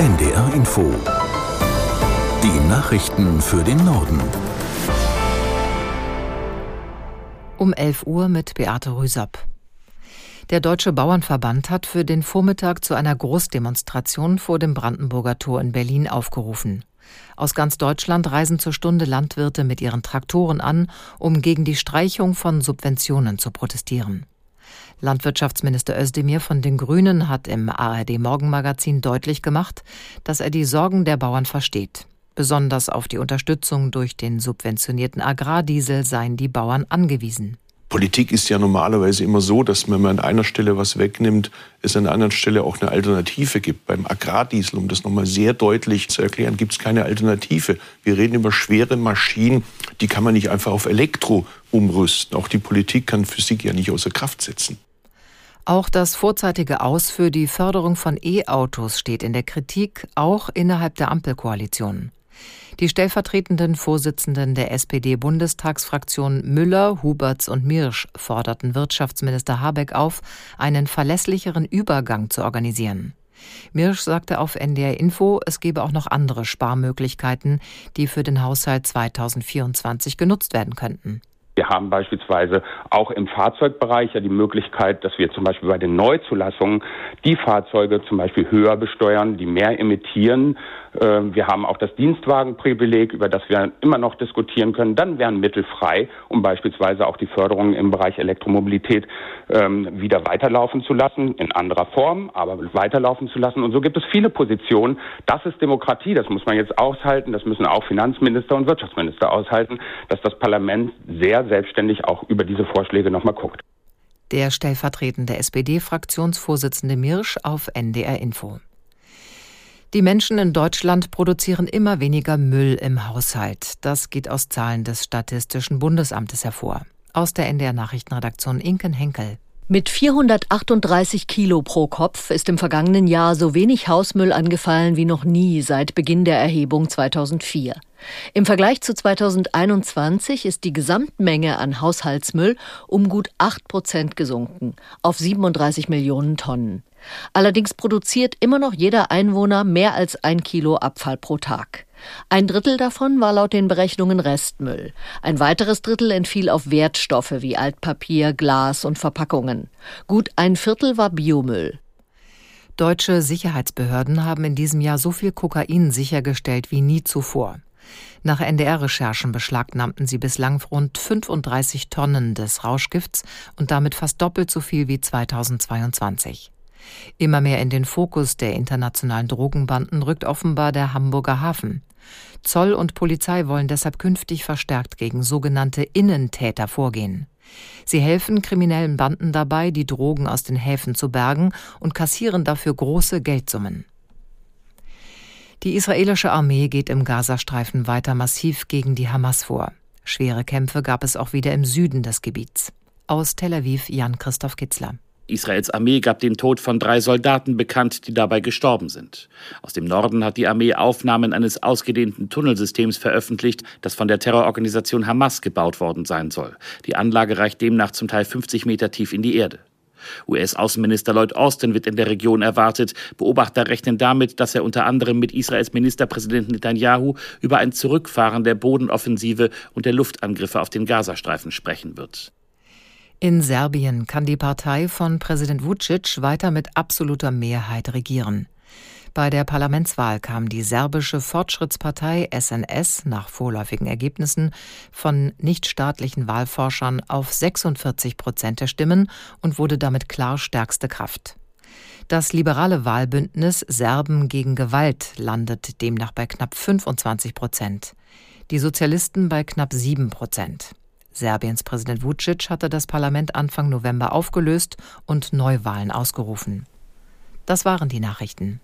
NDR Info. Die Nachrichten für den Norden. Um 11 Uhr mit Beate Rüsapp. Der Deutsche Bauernverband hat für den Vormittag zu einer Großdemonstration vor dem Brandenburger Tor in Berlin aufgerufen. Aus ganz Deutschland reisen zur Stunde Landwirte mit ihren Traktoren an, um gegen die Streichung von Subventionen zu protestieren. Landwirtschaftsminister Özdemir von den Grünen hat im ARD Morgenmagazin deutlich gemacht, dass er die Sorgen der Bauern versteht. Besonders auf die Unterstützung durch den subventionierten Agrardiesel seien die Bauern angewiesen. Politik ist ja normalerweise immer so, dass wenn man an einer Stelle was wegnimmt, es an einer anderen Stelle auch eine Alternative gibt. Beim Agrardiesel, um das nochmal sehr deutlich zu erklären, gibt es keine Alternative. Wir reden über schwere Maschinen, die kann man nicht einfach auf Elektro umrüsten. Auch die Politik kann Physik ja nicht außer Kraft setzen. Auch das vorzeitige Aus für die Förderung von E-Autos steht in der Kritik, auch innerhalb der Ampelkoalition. Die stellvertretenden Vorsitzenden der SPD-Bundestagsfraktion Müller, Huberts und Mirsch forderten Wirtschaftsminister Habeck auf, einen verlässlicheren Übergang zu organisieren. Mirsch sagte auf NDR Info, es gebe auch noch andere Sparmöglichkeiten, die für den Haushalt 2024 genutzt werden könnten. Wir haben beispielsweise auch im Fahrzeugbereich ja die Möglichkeit, dass wir zum Beispiel bei den Neuzulassungen die Fahrzeuge zum Beispiel höher besteuern, die mehr emittieren. Ähm, wir haben auch das Dienstwagenprivileg, über das wir immer noch diskutieren können. Dann wären Mittel frei, um beispielsweise auch die Förderung im Bereich Elektromobilität ähm, wieder weiterlaufen zu lassen, in anderer Form, aber weiterlaufen zu lassen. Und so gibt es viele Positionen. Das ist Demokratie, das muss man jetzt aushalten, das müssen auch Finanzminister und Wirtschaftsminister aushalten, dass das Parlament sehr selbstständig auch über diese Vorschläge nochmal guckt. Der stellvertretende SPD-Fraktionsvorsitzende Mirsch auf NDR Info. Die Menschen in Deutschland produzieren immer weniger Müll im Haushalt. Das geht aus Zahlen des Statistischen Bundesamtes hervor. Aus der NDR Nachrichtenredaktion Inken Henkel. Mit 438 Kilo pro Kopf ist im vergangenen Jahr so wenig Hausmüll angefallen wie noch nie seit Beginn der Erhebung 2004. Im Vergleich zu 2021 ist die Gesamtmenge an Haushaltsmüll um gut 8 Prozent gesunken auf 37 Millionen Tonnen. Allerdings produziert immer noch jeder Einwohner mehr als ein Kilo Abfall pro Tag. Ein Drittel davon war laut den Berechnungen Restmüll. Ein weiteres Drittel entfiel auf Wertstoffe wie Altpapier, Glas und Verpackungen. Gut ein Viertel war Biomüll. Deutsche Sicherheitsbehörden haben in diesem Jahr so viel Kokain sichergestellt wie nie zuvor. Nach NDR-Recherchen beschlagnahmten sie bislang rund 35 Tonnen des Rauschgifts und damit fast doppelt so viel wie 2022. Immer mehr in den Fokus der internationalen Drogenbanden rückt offenbar der Hamburger Hafen. Zoll und Polizei wollen deshalb künftig verstärkt gegen sogenannte Innentäter vorgehen. Sie helfen kriminellen Banden dabei, die Drogen aus den Häfen zu bergen und kassieren dafür große Geldsummen. Die israelische Armee geht im Gazastreifen weiter massiv gegen die Hamas vor. Schwere Kämpfe gab es auch wieder im Süden des Gebiets. Aus Tel Aviv Jan Christoph Kitzler. Israels Armee gab den Tod von drei Soldaten bekannt, die dabei gestorben sind. Aus dem Norden hat die Armee Aufnahmen eines ausgedehnten Tunnelsystems veröffentlicht, das von der Terrororganisation Hamas gebaut worden sein soll. Die Anlage reicht demnach zum Teil 50 Meter tief in die Erde. US-Außenminister Lloyd Austin wird in der Region erwartet. Beobachter rechnen damit, dass er unter anderem mit Israels Ministerpräsident Netanyahu über ein Zurückfahren der Bodenoffensive und der Luftangriffe auf den Gazastreifen sprechen wird. In Serbien kann die Partei von Präsident Vucic weiter mit absoluter Mehrheit regieren. Bei der Parlamentswahl kam die serbische Fortschrittspartei SNS nach vorläufigen Ergebnissen von nichtstaatlichen Wahlforschern auf 46 Prozent der Stimmen und wurde damit klar stärkste Kraft. Das liberale Wahlbündnis Serben gegen Gewalt landet demnach bei knapp 25 Prozent. Die Sozialisten bei knapp 7 Prozent. Serbiens Präsident Vucic hatte das Parlament Anfang November aufgelöst und Neuwahlen ausgerufen. Das waren die Nachrichten.